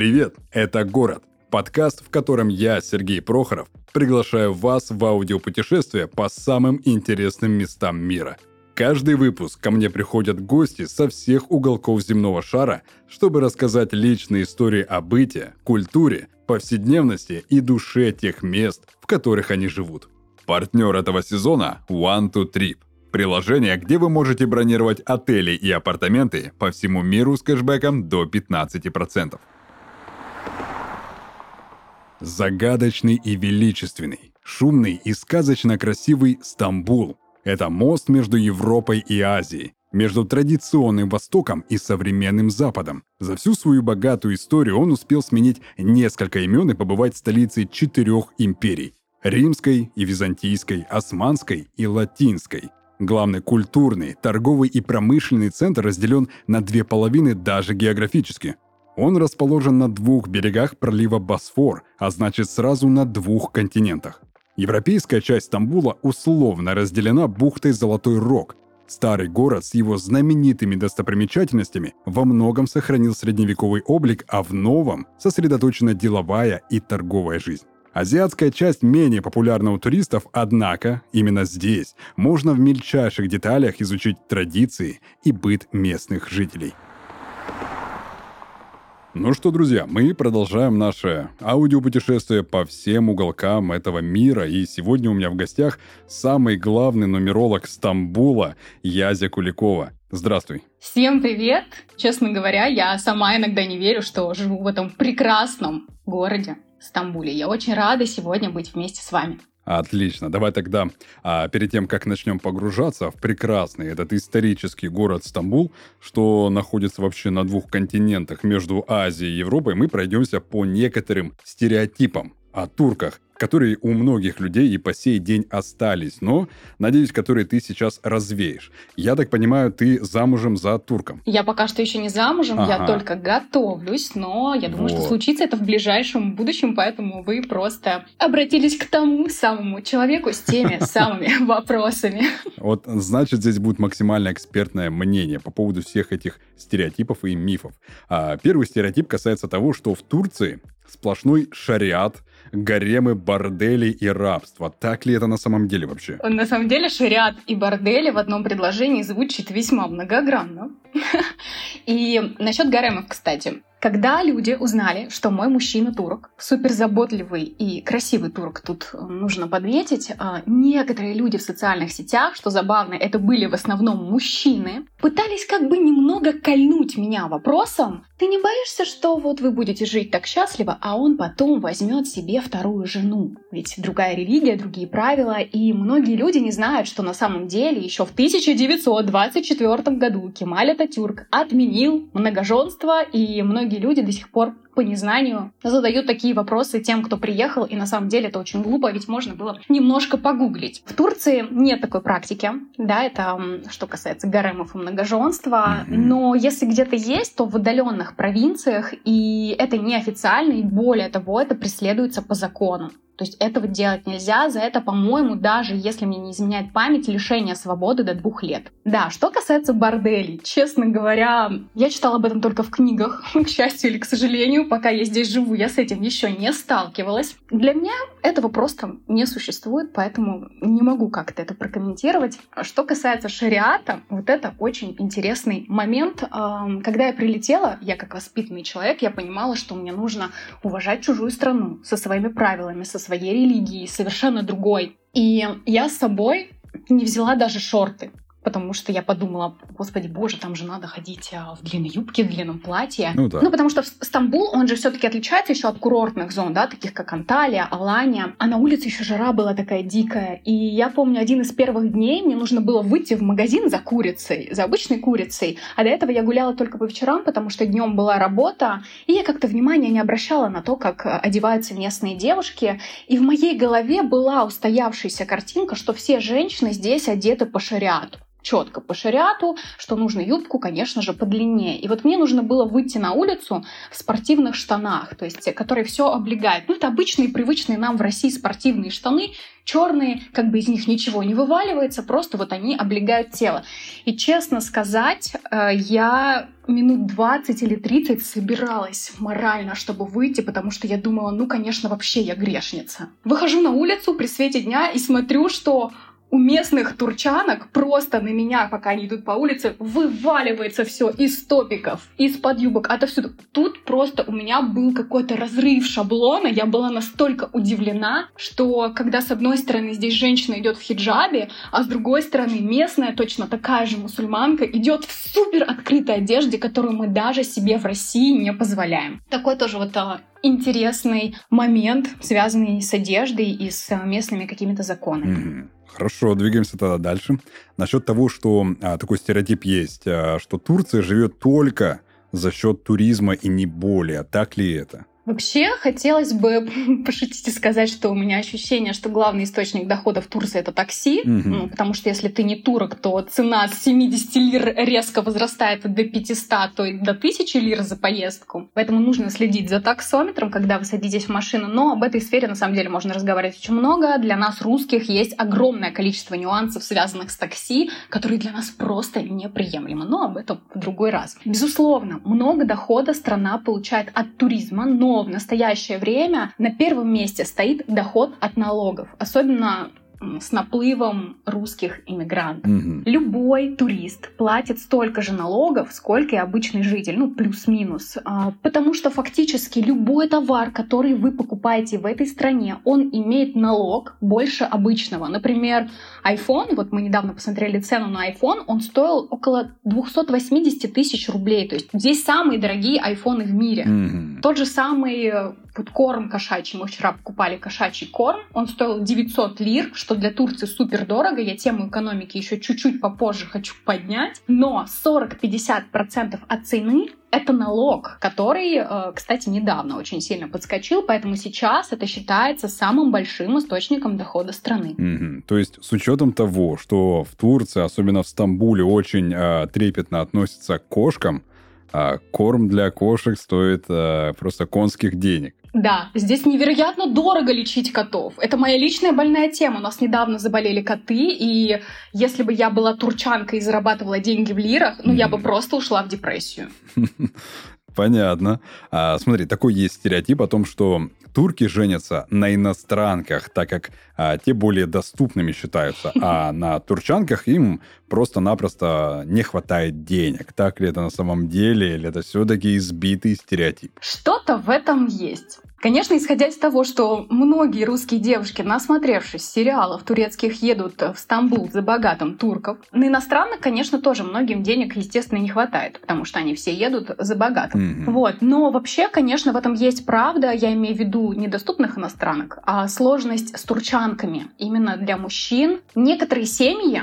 Привет, это «Город» – подкаст, в котором я, Сергей Прохоров, приглашаю вас в аудиопутешествие по самым интересным местам мира. Каждый выпуск ко мне приходят гости со всех уголков земного шара, чтобы рассказать личные истории о быте, культуре, повседневности и душе тех мест, в которых они живут. Партнер этого сезона – One to Trip – приложение, где вы можете бронировать отели и апартаменты по всему миру с кэшбэком до 15%. Загадочный и величественный, шумный и сказочно красивый Стамбул – это мост между Европой и Азией, между традиционным Востоком и современным Западом. За всю свою богатую историю он успел сменить несколько имен и побывать столицей четырех империй – римской и византийской, османской и латинской. Главный культурный, торговый и промышленный центр разделен на две половины даже географически – он расположен на двух берегах пролива Босфор, а значит сразу на двух континентах. Европейская часть Стамбула условно разделена бухтой Золотой Рог. Старый город с его знаменитыми достопримечательностями во многом сохранил средневековый облик, а в новом сосредоточена деловая и торговая жизнь. Азиатская часть менее популярна у туристов, однако именно здесь можно в мельчайших деталях изучить традиции и быт местных жителей. Ну что, друзья, мы продолжаем наше аудиопутешествие по всем уголкам этого мира. И сегодня у меня в гостях самый главный нумеролог Стамбула Язя Куликова. Здравствуй. Всем привет! Честно говоря, я сама иногда не верю, что живу в этом прекрасном городе Стамбуле. Я очень рада сегодня быть вместе с вами. Отлично. Давай тогда, а, перед тем, как начнем погружаться в прекрасный этот исторический город Стамбул, что находится вообще на двух континентах между Азией и Европой, мы пройдемся по некоторым стереотипам о турках, которые у многих людей и по сей день остались, но, надеюсь, которые ты сейчас развеешь. Я так понимаю, ты замужем за турком. Я пока что еще не замужем, ага. я только готовлюсь, но я думаю, вот. что случится это в ближайшем будущем, поэтому вы просто обратились к тому самому человеку с теми самыми вопросами. Вот, значит, здесь будет максимально экспертное мнение по поводу всех этих стереотипов и мифов. А первый стереотип касается того, что в Турции сплошной шариат, гаремы, бордели и рабство. Так ли это на самом деле вообще? На самом деле шариат и бордели в одном предложении звучит весьма многогранно. И насчет гаремов, кстати. Когда люди узнали, что мой мужчина турок, суперзаботливый и красивый турок, тут э, нужно подметить, а, некоторые люди в социальных сетях, что забавно, это были в основном мужчины, пытались как бы немного кольнуть меня вопросом, ты не боишься, что вот вы будете жить так счастливо, а он потом возьмет себе вторую жену? Ведь другая религия, другие правила, и многие люди не знают, что на самом деле еще в 1924 году Кемаль Ататюрк отменил многоженство, и многие многие люди до сих пор по незнанию задают такие вопросы тем, кто приехал, и на самом деле это очень глупо, ведь можно было немножко погуглить. В Турции нет такой практики, да, это что касается гаремов и многоженства, но если где-то есть, то в удаленных провинциях, и это неофициально, и более того, это преследуется по закону. То есть этого делать нельзя. За это, по-моему, даже если мне не изменяет память, лишение свободы до двух лет. Да, что касается борделей, честно говоря, я читала об этом только в книгах, к счастью или к сожалению, пока я здесь живу, я с этим еще не сталкивалась. Для меня этого просто не существует, поэтому не могу как-то это прокомментировать. Что касается шариата, вот это очень интересный момент. Когда я прилетела, я как воспитанный человек, я понимала, что мне нужно уважать чужую страну со своими правилами, со своей религией, совершенно другой. И я с собой не взяла даже шорты потому что я подумала, господи боже, там же надо ходить а, в длинной юбке, в длинном платье. Ну, да. ну потому что Стамбул, он же все-таки отличается еще от курортных зон, да, таких как Анталия, Алания. А на улице еще жара была такая дикая. И я помню, один из первых дней мне нужно было выйти в магазин за курицей, за обычной курицей. А до этого я гуляла только по вечерам, потому что днем была работа, и я как-то внимания не обращала на то, как одеваются местные девушки. И в моей голове была устоявшаяся картинка, что все женщины здесь одеты по шариату. Четко по шариату, что нужно юбку, конечно же, подлиннее. И вот мне нужно было выйти на улицу в спортивных штанах, то есть которые все облегают. Ну, это обычные, привычные нам в России спортивные штаны, черные, как бы из них ничего не вываливается, просто вот они облегают тело. И честно сказать, э, я минут 20 или 30 собиралась морально, чтобы выйти, потому что я думала, ну, конечно, вообще я грешница. Выхожу на улицу при свете дня и смотрю, что у местных турчанок просто на меня, пока они идут по улице, вываливается все из топиков, из-под юбок, отовсюду. Тут просто у меня был какой-то разрыв шаблона. Я была настолько удивлена, что когда с одной стороны здесь женщина идет в хиджабе, а с другой стороны местная, точно такая же мусульманка, идет в супер открытой одежде, которую мы даже себе в России не позволяем. Такой тоже вот а, интересный момент, связанный с одеждой и с местными какими-то законами. Mm-hmm. Хорошо, двигаемся тогда дальше. Насчет того, что а, такой стереотип есть, а, что Турция живет только за счет туризма и не более. Так ли это? Вообще, хотелось бы пошутить и сказать, что у меня ощущение, что главный источник дохода в Турции это такси, угу. ну, потому что если ты не турок, то цена с 70 лир резко возрастает до 500, то и до 1000 лир за поездку. Поэтому нужно следить за таксометром, когда вы садитесь в машину. Но об этой сфере на самом деле можно разговаривать очень много. Для нас, русских, есть огромное количество нюансов, связанных с такси, которые для нас просто неприемлемы. Но об этом в другой раз. Безусловно, много дохода страна получает от туризма, но в настоящее время на первом месте стоит доход от налогов. Особенно с наплывом русских иммигрантов. Угу. Любой турист платит столько же налогов, сколько и обычный житель, ну плюс-минус, а, потому что фактически любой товар, который вы покупаете в этой стране, он имеет налог больше обычного. Например, iPhone, вот мы недавно посмотрели цену на iPhone, он стоил около 280 тысяч рублей, то есть здесь самые дорогие айфоны в мире. Угу. Тот же самый вот корм кошачий, мы вчера покупали кошачий корм, он стоил 900 лир, что для Турции супер дорого, я тему экономики еще чуть-чуть попозже хочу поднять, но 40-50% от цены это налог, который, э, кстати, недавно очень сильно подскочил, поэтому сейчас это считается самым большим источником дохода страны. Mm-hmm. То есть с учетом того, что в Турции, особенно в Стамбуле, очень э, трепетно относятся к кошкам, а корм для кошек стоит э, просто конских денег. Да, здесь невероятно дорого лечить котов. Это моя личная больная тема. У нас недавно заболели коты, и если бы я была турчанкой и зарабатывала деньги в лирах, ну, я бы просто ушла в депрессию. Понятно. А, смотри, такой есть стереотип о том, что турки женятся на иностранках, так как а, те более доступными считаются, а на турчанках им просто-напросто не хватает денег. Так ли это на самом деле, или это все-таки избитый стереотип? Что-то в этом есть. Конечно, исходя из того, что многие русские девушки, насмотревшись сериалов турецких, едут в Стамбул за богатым турков, на иностранных, конечно, тоже многим денег, естественно, не хватает, потому что они все едут за богатым. Mm-hmm. Вот. Но вообще, конечно, в этом есть правда. Я имею в виду недоступных иностранок, а сложность с турчанками именно для мужчин. Некоторые семьи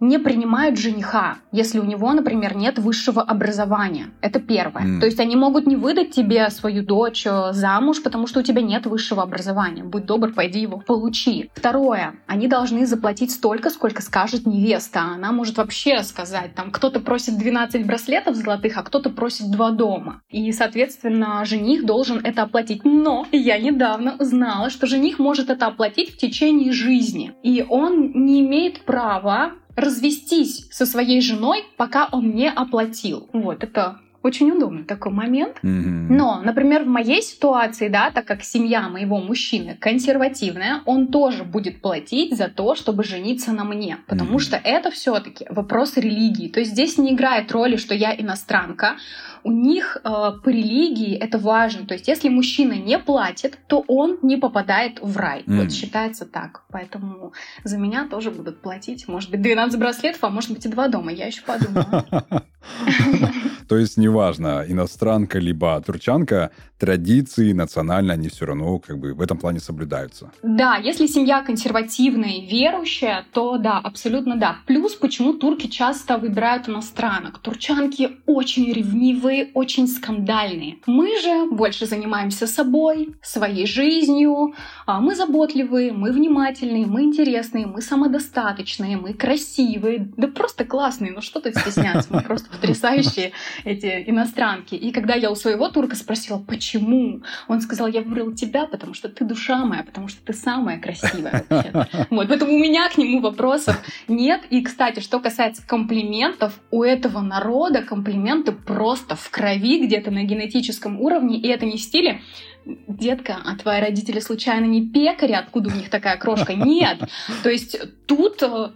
не принимают жениха, если у него, например, нет высшего образования. Это первое. Mm. То есть они могут не выдать тебе свою дочь э, замуж, потому что у тебя нет высшего образования. Будь добр, пойди его получи. Второе. Они должны заплатить столько, сколько скажет невеста. Она может вообще сказать, там, кто-то просит 12 браслетов золотых, а кто-то просит два дома. И, соответственно, жених должен это оплатить. Но я недавно узнала, что жених может это оплатить в течение жизни. И он не имеет права развестись со своей женой, пока он не оплатил. Вот, это очень удобный такой момент. Mm-hmm. Но, например, в моей ситуации, да, так как семья моего мужчины консервативная, он тоже будет платить за то, чтобы жениться на мне. Потому mm-hmm. что это все-таки вопрос религии. То есть здесь не играет роли, что я иностранка. У них э, по религии это важно. То есть если мужчина не платит, то он не попадает в рай. Mm-hmm. Вот считается так. Поэтому за меня тоже будут платить. Может быть, 12 браслетов, а может быть и два дома. Я еще подумаю. То есть, неважно, иностранка либо турчанка, традиции национально они все равно как бы в этом плане соблюдаются. Да, если семья консервативная и верующая, то да, абсолютно да. Плюс, почему турки часто выбирают иностранок. Турчанки очень ревнивые, очень скандальные. Мы же больше занимаемся собой, своей жизнью. А мы заботливые, мы внимательные, мы интересные, мы самодостаточные, мы красивые. Да просто классные, ну что тут стесняться, мы просто потрясающие эти иностранки. И когда я у своего турка спросила, почему, он сказал, я выбрал тебя, потому что ты душа моя, потому что ты самая красивая. Вот, поэтому у меня к нему вопросов нет. И, кстати, что касается комплиментов, у этого народа комплименты просто в крови где-то на генетическом уровне, и это не в стиле детка, а твои родители случайно не пекари, откуда у них такая крошка? Нет. То есть тут э,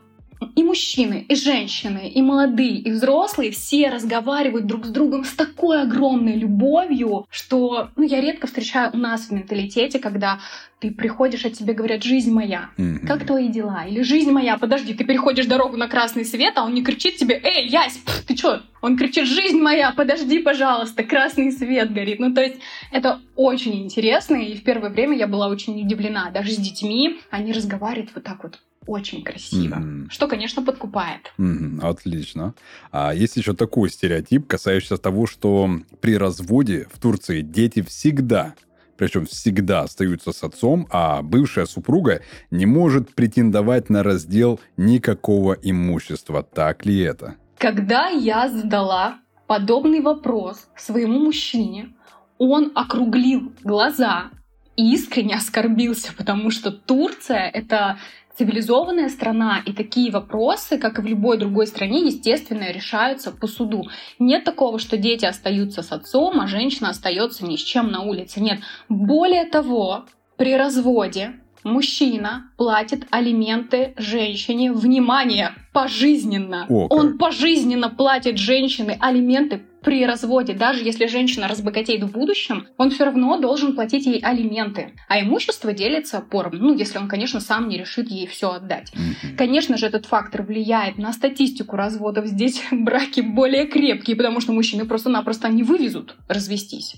и мужчины, и женщины, и молодые, и взрослые все разговаривают друг с другом с такой огромной любовью, что ну, я редко встречаю у нас в менталитете, когда ты приходишь, а тебе говорят «жизнь моя». Mm-hmm. Как твои дела? Или «жизнь моя». Подожди, ты переходишь дорогу на красный свет, а он не кричит тебе «Эй, Ясь, пф, ты чё?» Он кричит «жизнь моя, подожди, пожалуйста, красный свет горит». Ну, то есть это очень интересно, и в первое время я была очень удивлена. Даже с детьми они разговаривают вот так вот очень красиво, mm-hmm. что, конечно, подкупает. Mm-hmm. Отлично. А есть еще такой стереотип, касающийся того, что при разводе в Турции дети всегда причем всегда остаются с отцом, а бывшая супруга не может претендовать на раздел никакого имущества. Так ли это? Когда я задала подобный вопрос своему мужчине, он округлил глаза и искренне оскорбился, потому что Турция — это цивилизованная страна, и такие вопросы, как и в любой другой стране, естественно, решаются по суду. Нет такого, что дети остаются с отцом, а женщина остается ни с чем на улице. Нет. Более того, при разводе мужчина платит алименты женщине, внимание, пожизненно. О, Он пожизненно платит женщине алименты при разводе, даже если женщина разбогатеет в будущем, он все равно должен платить ей алименты. А имущество делится поровну, ну, если он, конечно, сам не решит ей все отдать. Mm-hmm. Конечно же, этот фактор влияет на статистику разводов. Здесь браки более крепкие, потому что мужчины просто-напросто не вывезут развестись.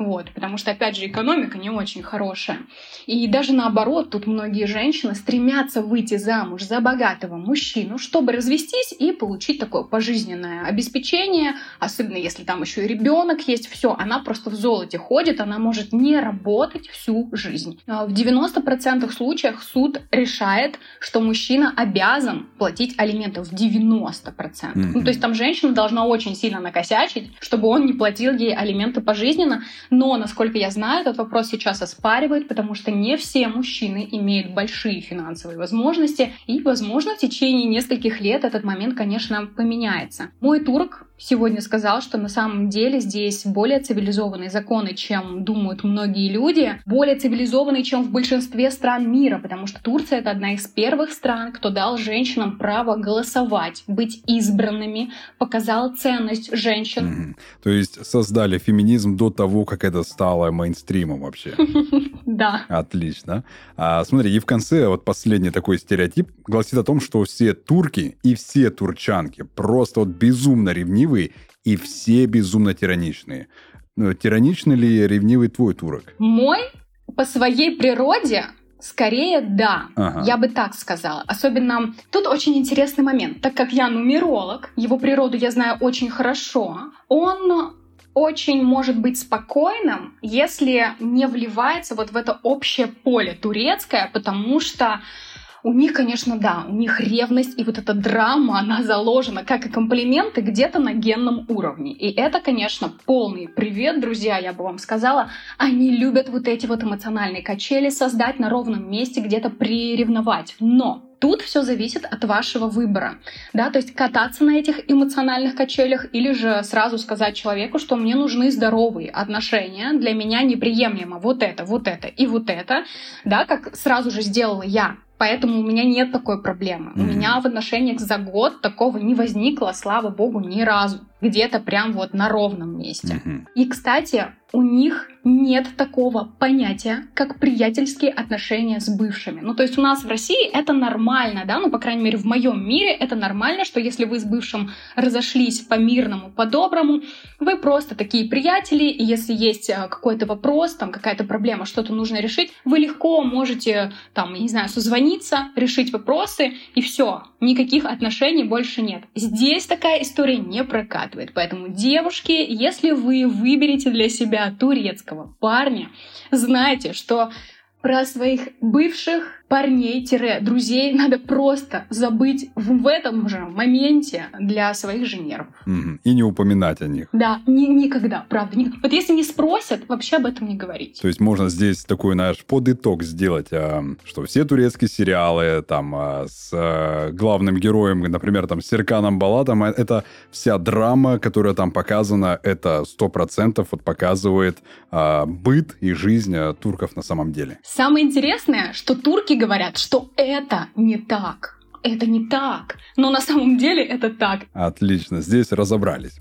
Вот, потому что, опять же, экономика не очень хорошая. И даже наоборот, тут многие женщины стремятся выйти замуж за богатого мужчину, чтобы развестись и получить такое пожизненное обеспечение, особенно если там еще и ребенок есть, все, она просто в золоте ходит, она может не работать всю жизнь. А в 90% случаях суд решает, что мужчина обязан платить алименты в 90%. Mm-hmm. Ну, то есть там женщина должна очень сильно накосячить, чтобы он не платил ей алименты пожизненно, но, насколько я знаю, этот вопрос сейчас оспаривают, потому что не все мужчины имеют большие финансовые возможности, и, возможно, в течение нескольких лет этот момент, конечно, поменяется. Мой турок сегодня сказал, что на самом деле здесь более цивилизованные законы, чем думают многие люди, более цивилизованные, чем в большинстве стран мира, потому что Турция — это одна из первых стран, кто дал женщинам право голосовать, быть избранными, показал ценность женщин. Mm-hmm. То есть создали феминизм до того, как это стало мейнстримом вообще. Да. Отлично. А, смотри, и в конце вот последний такой стереотип гласит о том, что все турки и все турчанки просто вот безумно ревнивые и все безумно тираничные. Ну, тираничный ли ревнивый твой турок? Мой по своей природе Скорее, да. Ага. Я бы так сказала. Особенно тут очень интересный момент. Так как я нумеролог, его природу я знаю очень хорошо, он очень может быть спокойным, если не вливается вот в это общее поле турецкое, потому что у них, конечно, да, у них ревность и вот эта драма, она заложена, как и комплименты, где-то на генном уровне. И это, конечно, полный привет, друзья, я бы вам сказала. Они любят вот эти вот эмоциональные качели создать на ровном месте, где-то приревновать. Но Тут все зависит от вашего выбора, да, то есть кататься на этих эмоциональных качелях или же сразу сказать человеку, что мне нужны здоровые отношения, для меня неприемлемо вот это, вот это и вот это, да, как сразу же сделала я. Поэтому у меня нет такой проблемы. Mm-hmm. У меня в отношениях за год такого не возникло, слава богу, ни разу. Где-то прям вот на ровном месте. Угу. И, кстати, у них нет такого понятия, как приятельские отношения с бывшими. Ну, то есть у нас в России это нормально, да, ну, по крайней мере, в моем мире это нормально, что если вы с бывшим разошлись по-мирному, по-доброму, вы просто такие приятели, и если есть э, какой-то вопрос, там, какая-то проблема, что-то нужно решить, вы легко можете, там, не знаю, созвониться, решить вопросы, и все, никаких отношений больше нет. Здесь такая история не прокатывает, поэтому, девушки, если вы выберете для себя турецкого парня, знайте, что про своих бывших парней-друзей надо просто забыть в этом же моменте для своих же нервов. И не упоминать о них. Да, ни, никогда, правда. Ни... Вот если не спросят, вообще об этом не говорить. То есть можно здесь такой наш подыток сделать, а, что все турецкие сериалы там а, с а, главным героем, например, там Серканом Балатом, это вся драма, которая там показана, это сто процентов вот показывает быт и жизнь турков на самом деле. Самое интересное, что турки говорят, что это не так. Это не так. Но на самом деле это так. Отлично, здесь разобрались.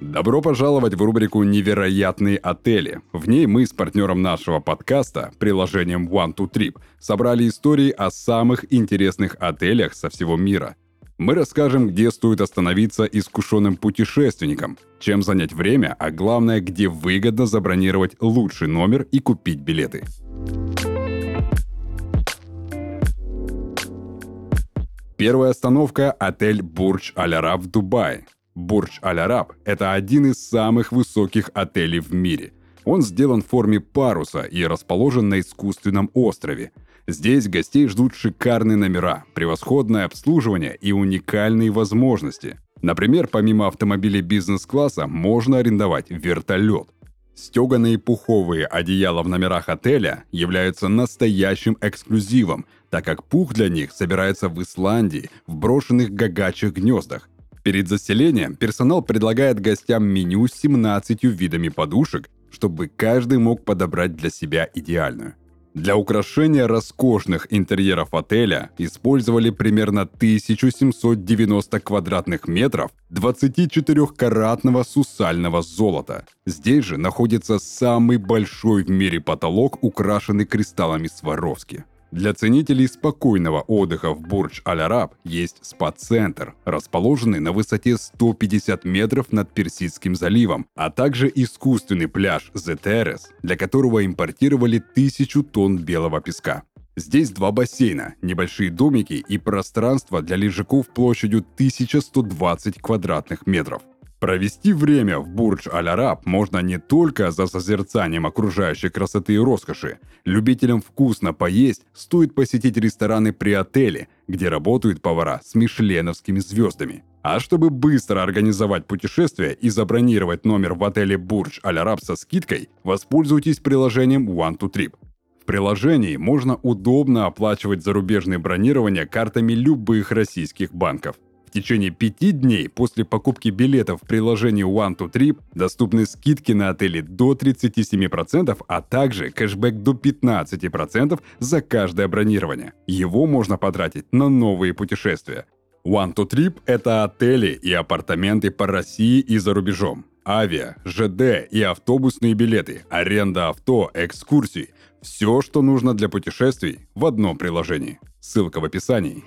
Добро пожаловать в рубрику «Невероятные отели». В ней мы с партнером нашего подкаста, приложением One to Trip, собрали истории о самых интересных отелях со всего мира – мы расскажем, где стоит остановиться искушенным путешественникам, чем занять время, а главное, где выгодно забронировать лучший номер и купить билеты. Первая остановка – отель Бурдж Аль-Араб в Дубае. Бурдж Аль-Араб – это один из самых высоких отелей в мире. Он сделан в форме паруса и расположен на искусственном острове – Здесь гостей ждут шикарные номера, превосходное обслуживание и уникальные возможности. Например, помимо автомобилей бизнес-класса можно арендовать вертолет. Стеганые пуховые одеяла в номерах отеля являются настоящим эксклюзивом, так как пух для них собирается в Исландии в брошенных гагачих гнездах. Перед заселением персонал предлагает гостям меню с 17 видами подушек, чтобы каждый мог подобрать для себя идеальную. Для украшения роскошных интерьеров отеля использовали примерно 1790 квадратных метров 24-каратного сусального золота. Здесь же находится самый большой в мире потолок, украшенный кристаллами Сваровски. Для ценителей спокойного отдыха в Бурдж-Аль-Араб есть спа-центр, расположенный на высоте 150 метров над Персидским заливом, а также искусственный пляж The Terrace, для которого импортировали тысячу тонн белого песка. Здесь два бассейна, небольшие домики и пространство для лежаков площадью 1120 квадратных метров. Провести время в Бурдж-Аль-Араб можно не только за созерцанием окружающей красоты и роскоши. Любителям вкусно поесть стоит посетить рестораны при отеле, где работают повара с мишленовскими звездами. А чтобы быстро организовать путешествие и забронировать номер в отеле Бурдж-Аль-Араб со скидкой, воспользуйтесь приложением One2Trip. В приложении можно удобно оплачивать зарубежные бронирования картами любых российских банков – в течение пяти дней после покупки билетов в приложении One to Trip доступны скидки на отели до 37%, а также кэшбэк до 15% за каждое бронирование. Его можно потратить на новые путешествия. One to Trip – это отели и апартаменты по России и за рубежом. Авиа, ЖД и автобусные билеты, аренда авто, экскурсии – все, что нужно для путешествий в одном приложении. Ссылка в описании.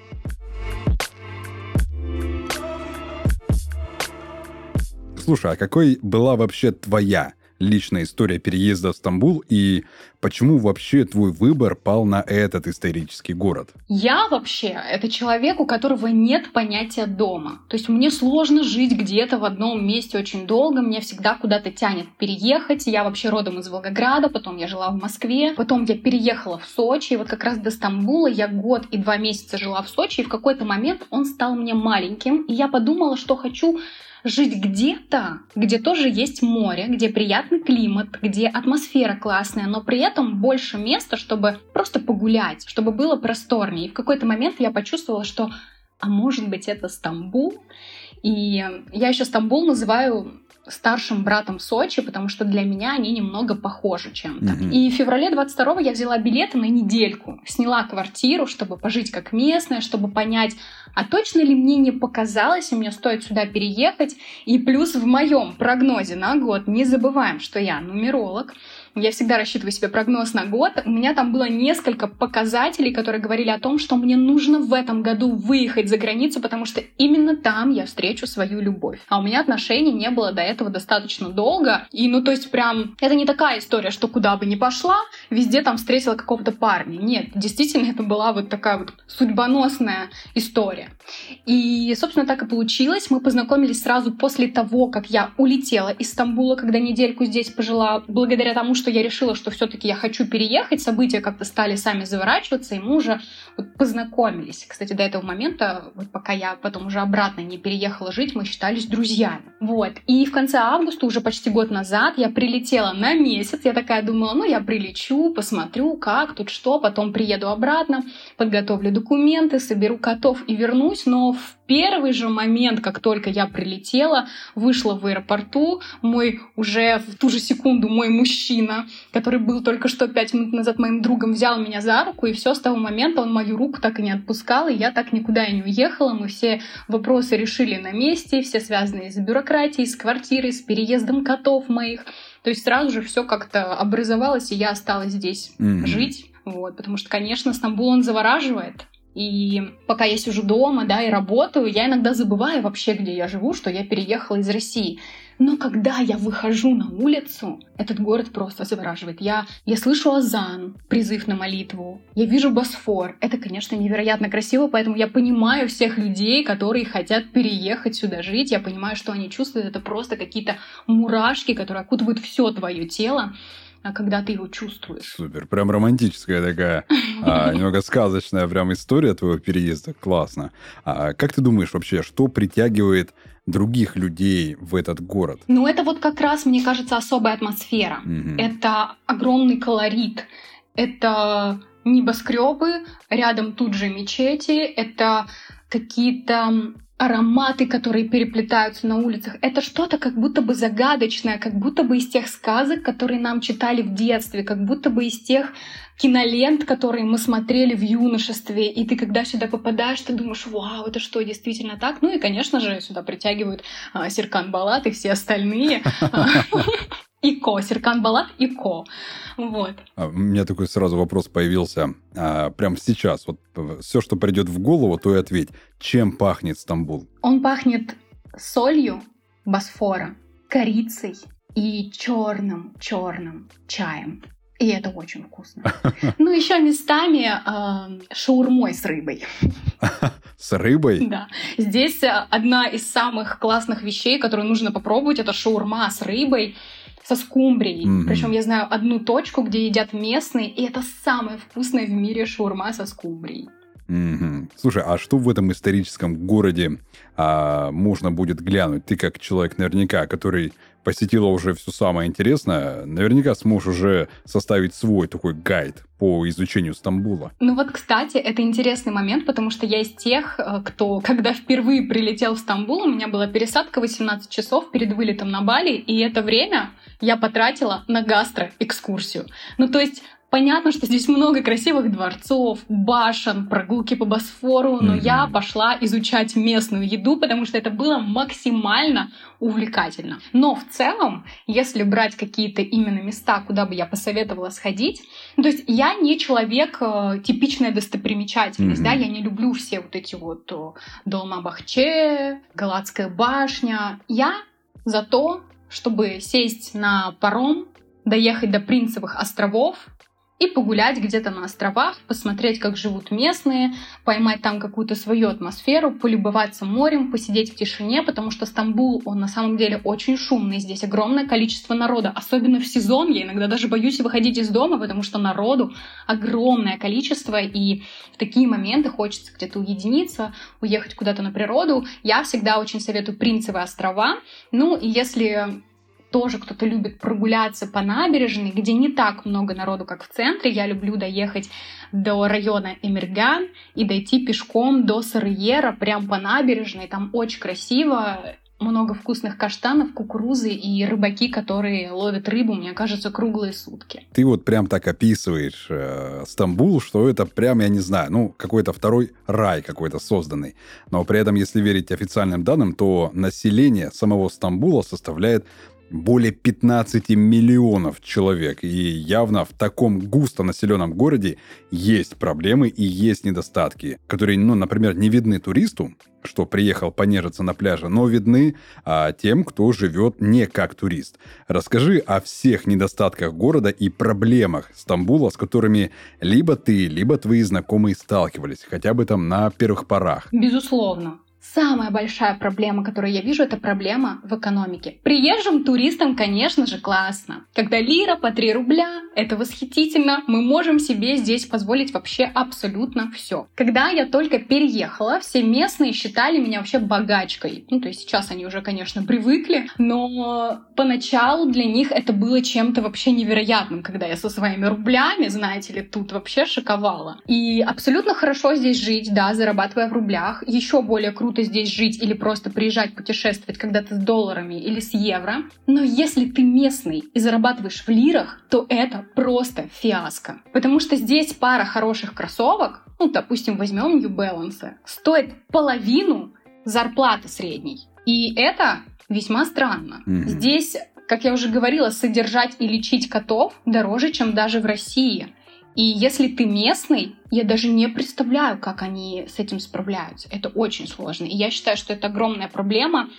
Слушай, а какой была вообще твоя личная история переезда в Стамбул и почему вообще твой выбор пал на этот исторический город? Я вообще это человек, у которого нет понятия дома. То есть мне сложно жить где-то в одном месте очень долго, мне всегда куда-то тянет переехать. Я вообще родом из Волгограда, потом я жила в Москве, потом я переехала в Сочи, и вот как раз до Стамбула я год и два месяца жила в Сочи, и в какой-то момент он стал мне маленьким, и я подумала, что хочу жить где-то, где тоже есть море, где приятный климат, где атмосфера классная, но при этом больше места, чтобы просто погулять, чтобы было просторнее. И в какой-то момент я почувствовала, что а может быть это Стамбул? И я еще Стамбул называю старшим братом Сочи, потому что для меня они немного похожи чем-то. Mm-hmm. И в феврале 22 я взяла билеты на недельку, сняла квартиру, чтобы пожить как местная, чтобы понять, а точно ли мне не показалось, и мне стоит сюда переехать. И плюс в моем прогнозе на год, не забываем, что я нумеролог, я всегда рассчитываю себе прогноз на год. У меня там было несколько показателей, которые говорили о том, что мне нужно в этом году выехать за границу, потому что именно там я встречу свою любовь. А у меня отношений не было до этого достаточно долго. И, ну, то есть прям, это не такая история, что куда бы ни пошла, везде там встретила какого-то парня. Нет, действительно, это была вот такая вот судьбоносная история. И, собственно, так и получилось. Мы познакомились сразу после того, как я улетела из Стамбула, когда недельку здесь пожила, благодаря тому, что я решила, что все-таки я хочу переехать, события как-то стали сами заворачиваться, и мы уже вот познакомились. Кстати, до этого момента, вот пока я потом уже обратно не переехала жить, мы считались друзьями. Вот. И в конце августа, уже почти год назад, я прилетела на месяц. Я такая думала, ну, я прилечу, посмотрю, как тут что, потом приеду обратно, подготовлю документы, соберу котов и вернусь. Но в первый же момент, как только я прилетела, вышла в аэропорту, мой уже в ту же секунду мой мужчина, который был только что пять минут назад моим другом, взял меня за руку, и все с того момента он мою руку так и не отпускал, и я так никуда и не уехала. Мы все вопросы решили на месте, все связанные с бюрократией, с квартирой, с переездом котов моих. То есть сразу же все как-то образовалось, и я осталась здесь mm-hmm. жить. Вот, потому что, конечно, Стамбул, он завораживает. И пока я сижу дома, да, и работаю, я иногда забываю вообще, где я живу, что я переехала из России. Но когда я выхожу на улицу, этот город просто завораживает. Я, я слышу азан, призыв на молитву. Я вижу Босфор. Это, конечно, невероятно красиво, поэтому я понимаю всех людей, которые хотят переехать сюда жить. Я понимаю, что они чувствуют. Это просто какие-то мурашки, которые окутывают все твое тело а когда ты его чувствуешь. Супер, прям романтическая такая, а, немного сказочная прям история твоего переезда, классно. А как ты думаешь вообще, что притягивает других людей в этот город? Ну это вот как раз, мне кажется, особая атмосфера. Угу. Это огромный колорит, это небоскребы, рядом тут же мечети, это какие-то ароматы, которые переплетаются на улицах. Это что-то как будто бы загадочное, как будто бы из тех сказок, которые нам читали в детстве, как будто бы из тех кинолент, которые мы смотрели в юношестве. И ты, когда сюда попадаешь, ты думаешь, вау, это что, действительно так? Ну и, конечно же, сюда притягивают а, Серкан Балат и все остальные. ИКО, Серкан Балат ИКО. Вот. А, у меня такой сразу вопрос появился а, прямо сейчас. Вот э, все, что придет в голову, то и ответь. Чем пахнет Стамбул? Он пахнет солью Босфора, корицей и черным черным чаем. И это очень вкусно. Ну, еще местами э, шаурмой с рыбой. С рыбой? Да. Здесь одна из самых классных вещей, которую нужно попробовать, это шаурма с рыбой со скумбрией. Mm-hmm. Причем я знаю одну точку, где едят местные, и это самая вкусная в мире шаурма со скумбрией. Mm-hmm. Слушай, а что в этом историческом городе а, можно будет глянуть? Ты как человек наверняка, который посетила уже все самое интересное, наверняка сможешь уже составить свой такой гайд по изучению Стамбула. Ну вот, кстати, это интересный момент, потому что я из тех, э, кто, когда впервые прилетел в Стамбул, у меня была пересадка 18 часов перед вылетом на Бали, и это время я потратила на гастроэкскурсию. Ну, то есть Понятно, что здесь много красивых дворцов, башен, прогулки по Босфору, но mm-hmm. я пошла изучать местную еду, потому что это было максимально увлекательно. Но в целом, если брать какие-то именно места, куда бы я посоветовала сходить, то есть я не человек э, типичная достопримечательность, mm-hmm. да, я не люблю все вот эти вот Долма-Бахче, Галатская башня. Я за то, чтобы сесть на паром, доехать до Принцевых островов, и погулять где-то на островах, посмотреть, как живут местные, поймать там какую-то свою атмосферу, полюбоваться морем, посидеть в тишине, потому что Стамбул, он на самом деле очень шумный, здесь огромное количество народа, особенно в сезон, я иногда даже боюсь выходить из дома, потому что народу огромное количество, и в такие моменты хочется где-то уединиться, уехать куда-то на природу. Я всегда очень советую Принцевые острова, ну если тоже кто-то любит прогуляться по набережной, где не так много народу, как в центре. Я люблю доехать до района Эмерган и дойти пешком до Сарьера, прям по набережной. Там очень красиво. много вкусных каштанов, кукурузы и рыбаки, которые ловят рыбу, мне кажется, круглые сутки. Ты вот прям так описываешь э, Стамбул, что это прям, я не знаю, ну, какой-то второй рай какой-то созданный. Но при этом, если верить официальным данным, то население самого Стамбула составляет более 15 миллионов человек. И явно в таком густо населенном городе есть проблемы и есть недостатки, которые, ну, например, не видны туристу, что приехал понежиться на пляже, но видны а, тем, кто живет не как турист. Расскажи о всех недостатках города и проблемах Стамбула, с которыми либо ты, либо твои знакомые сталкивались, хотя бы там на первых порах. Безусловно. Самая большая проблема, которую я вижу, это проблема в экономике. Приезжим туристам, конечно же, классно. Когда лира по 3 рубля, это восхитительно. Мы можем себе здесь позволить вообще абсолютно все. Когда я только переехала, все местные считали меня вообще богачкой. Ну, то есть сейчас они уже, конечно, привыкли, но поначалу для них это было чем-то вообще невероятным, когда я со своими рублями, знаете ли, тут вообще шоковала. И абсолютно хорошо здесь жить, да, зарабатывая в рублях. Еще более круто круто здесь жить или просто приезжать путешествовать, когда ты с долларами или с евро. Но если ты местный и зарабатываешь в лирах, то это просто фиаско. Потому что здесь пара хороших кроссовок, ну, допустим, возьмем New Balance, стоит половину зарплаты средней. И это весьма странно. Mm-hmm. Здесь, как я уже говорила, содержать и лечить котов дороже, чем даже в России. И если ты местный, я даже не представляю, как они с этим справляются. Это очень сложно. И я считаю, что это огромная проблема.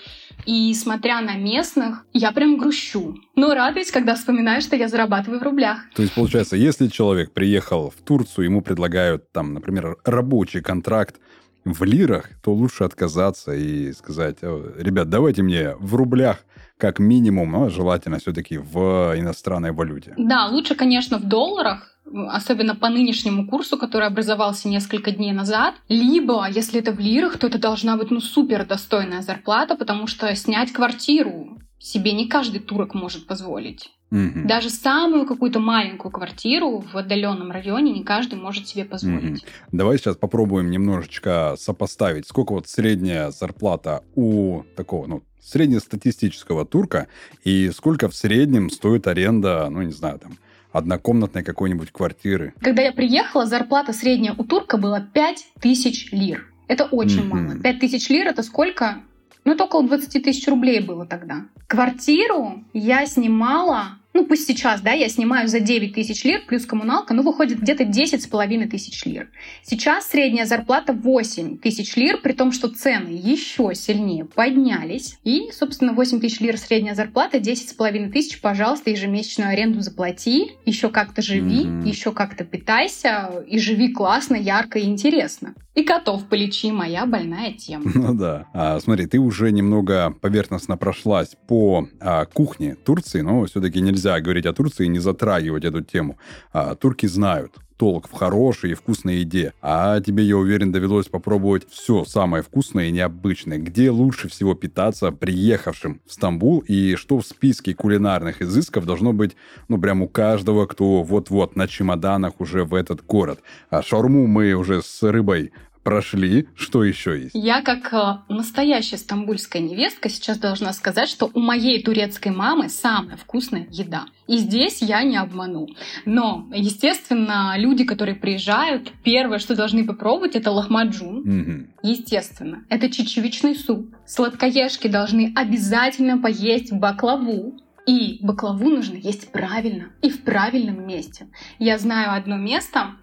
И смотря на местных, я прям грущу. Но радуюсь, когда вспоминаю, что я зарабатываю в рублях. То есть, получается, если человек приехал в Турцию, ему предлагают там, например, рабочий контракт в лирах, то лучше отказаться и сказать, ребят, давайте мне в рублях как минимум, но желательно все-таки в иностранной валюте. Да, лучше, конечно, в долларах, особенно по нынешнему курсу, который образовался несколько дней назад. Либо, если это в лирах, то это должна быть ну супер достойная зарплата, потому что снять квартиру себе не каждый турок может позволить. Угу. Даже самую какую-то маленькую квартиру в отдаленном районе не каждый может себе позволить. Угу. Давай сейчас попробуем немножечко сопоставить, сколько вот средняя зарплата у такого, ну, среднестатистического турка и сколько в среднем стоит аренда, ну, не знаю, там, однокомнатной какой-нибудь квартиры. Когда я приехала, зарплата средняя у турка была 5000 лир. Это очень mm-hmm. мало. 5000 лир это сколько? Ну, это около 20 тысяч рублей было тогда. Квартиру я снимала ну пусть сейчас, да, я снимаю за 9 тысяч лир плюс коммуналка, ну выходит где-то 10 с половиной тысяч лир. Сейчас средняя зарплата 8 тысяч лир, при том, что цены еще сильнее поднялись. И, собственно, 8 тысяч лир средняя зарплата, 10 с половиной тысяч, пожалуйста, ежемесячную аренду заплати, еще как-то живи, mm-hmm. еще как-то питайся и живи классно, ярко и интересно. И котов полечи, моя больная тема. Ну да. А, смотри, ты уже немного поверхностно прошлась по а, кухне Турции, но все-таки нельзя говорить о Турции и не затрагивать эту тему. А, турки знают толк в хорошей и вкусной еде. А тебе, я уверен, довелось попробовать все самое вкусное и необычное. Где лучше всего питаться приехавшим в Стамбул и что в списке кулинарных изысков должно быть, ну, прям у каждого, кто вот-вот на чемоданах уже в этот город. А шаурму мы уже с рыбой прошли. Что еще есть? Я, как э, настоящая стамбульская невестка, сейчас должна сказать, что у моей турецкой мамы самая вкусная еда. И здесь я не обману. Но, естественно, люди, которые приезжают, первое, что должны попробовать, это лахмаджун. Угу. Естественно. Это чечевичный суп. Сладкоежки должны обязательно поесть баклаву. И баклаву нужно есть правильно и в правильном месте. Я знаю одно место,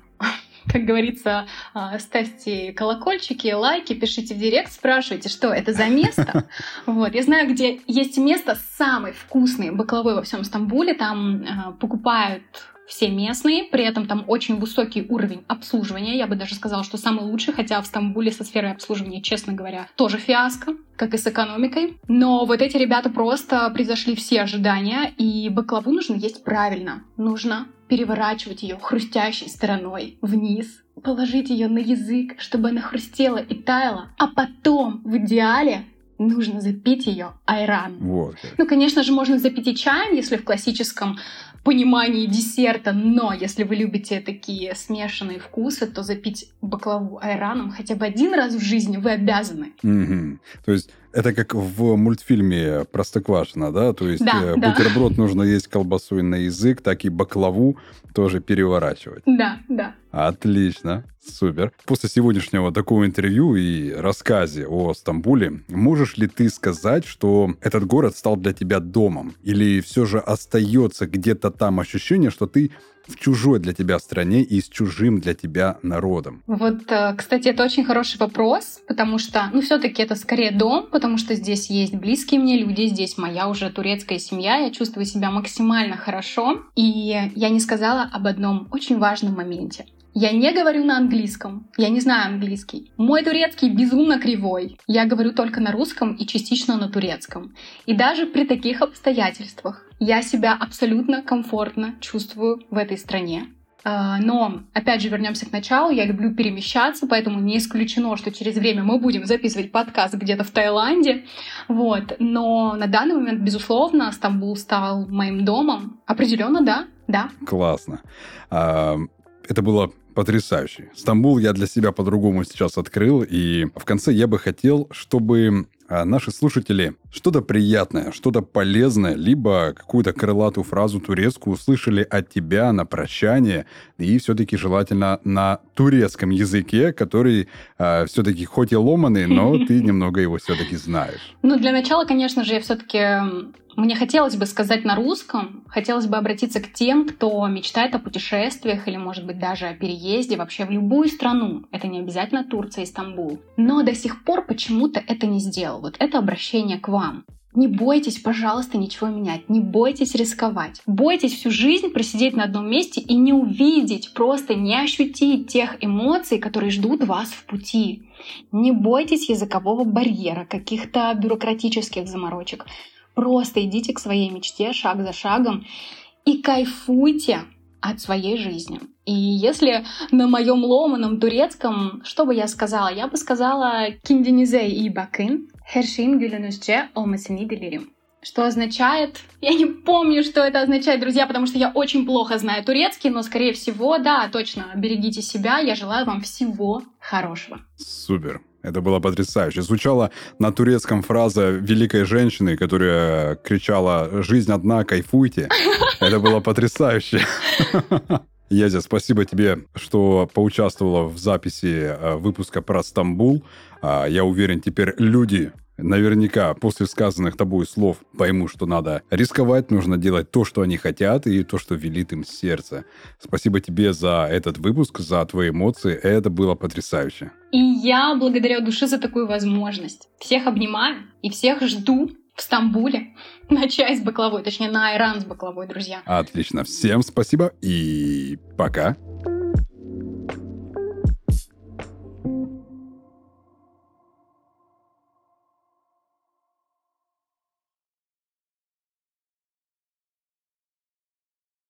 как говорится, а, ставьте колокольчики, лайки, пишите в директ, спрашивайте, что это за место. Вот. Я знаю, где есть место самой вкусной баклавы во всем Стамбуле. Там э, покупают все местные, при этом там очень высокий уровень обслуживания, я бы даже сказала, что самый лучший, хотя в Стамбуле со сферой обслуживания, честно говоря, тоже фиаско, как и с экономикой. Но вот эти ребята просто превзошли все ожидания, и баклаву нужно есть правильно. Нужно переворачивать ее хрустящей стороной вниз, положить ее на язык, чтобы она хрустела и таяла, а потом в идеале нужно запить ее айран. Вот. Ну, конечно же, можно запить и чаем, если в классическом понимании десерта, но если вы любите такие смешанные вкусы, то запить баклаву айраном хотя бы один раз в жизни вы обязаны. Угу. То есть Это как в мультфильме «Простоквашино», да? То есть да, э, да. бутерброд нужно есть колбасой на язык, так и баклаву тоже переворачивать. Да, да. Отлично, супер. После сегодняшнего такого интервью и рассказе о Стамбуле, можешь ли ты сказать, что этот город стал для тебя домом? Или все же остается где-то там ощущение, что ты в чужой для тебя стране и с чужим для тебя народом? Вот, э, кстати, это очень хороший вопрос, потому что, ну, все-таки это скорее дом, потому что здесь есть близкие мне люди, здесь моя уже турецкая семья, я чувствую себя максимально хорошо. И я не сказала об одном очень важном моменте. Я не говорю на английском. Я не знаю английский. Мой турецкий безумно кривой. Я говорю только на русском и частично на турецком. И даже при таких обстоятельствах я себя абсолютно комфортно чувствую в этой стране. А, но, опять же, вернемся к началу. Я люблю перемещаться, поэтому не исключено, что через время мы будем записывать подкаст где-то в Таиланде. Вот. Но на данный момент, безусловно, Стамбул стал моим домом. Определенно, да, да. Классно. А, это было потрясающе. Стамбул я для себя по-другому сейчас открыл, и в конце я бы хотел, чтобы а, наши слушатели что-то приятное, что-то полезное, либо какую-то крылатую фразу турецкую услышали от тебя на прощание, и все-таки желательно на турецком языке, который э, все-таки хоть и ломаный, но ты немного его все-таки знаешь. Ну, для начала, конечно же, я все-таки мне хотелось бы сказать на русском, хотелось бы обратиться к тем, кто мечтает о путешествиях или, может быть, даже о переезде вообще в любую страну. Это не обязательно Турция и Стамбул. Но до сих пор почему-то это не сделал. Вот это обращение к вам. Не бойтесь, пожалуйста, ничего менять. Не бойтесь рисковать. Бойтесь всю жизнь просидеть на одном месте и не увидеть, просто не ощутить тех эмоций, которые ждут вас в пути. Не бойтесь языкового барьера, каких-то бюрократических заморочек. Просто идите к своей мечте шаг за шагом и кайфуйте от своей жизни. И если на моем ломаном турецком, что бы я сказала? Я бы сказала «Кинденизе и бакын, хершин гülünüzce olmasını dilerim». Что означает... Я не помню, что это означает, друзья, потому что я очень плохо знаю турецкий, но, скорее всего, да, точно, берегите себя. Я желаю вам всего хорошего. Супер. Это было потрясающе. Звучала на турецком фраза великой женщины, которая кричала «Жизнь одна, кайфуйте». Это было потрясающе. Язя, спасибо тебе, что поучаствовала в записи э, выпуска про Стамбул. А, я уверен, теперь люди наверняка после сказанных тобой слов пойму, что надо рисковать, нужно делать то, что они хотят, и то, что велит им сердце. Спасибо тебе за этот выпуск, за твои эмоции. Это было потрясающе. И я благодарю души за такую возможность. Всех обнимаю и всех жду в Стамбуле на чай с баклавой, точнее на айран с баклавой, друзья. Отлично. Всем спасибо и пока.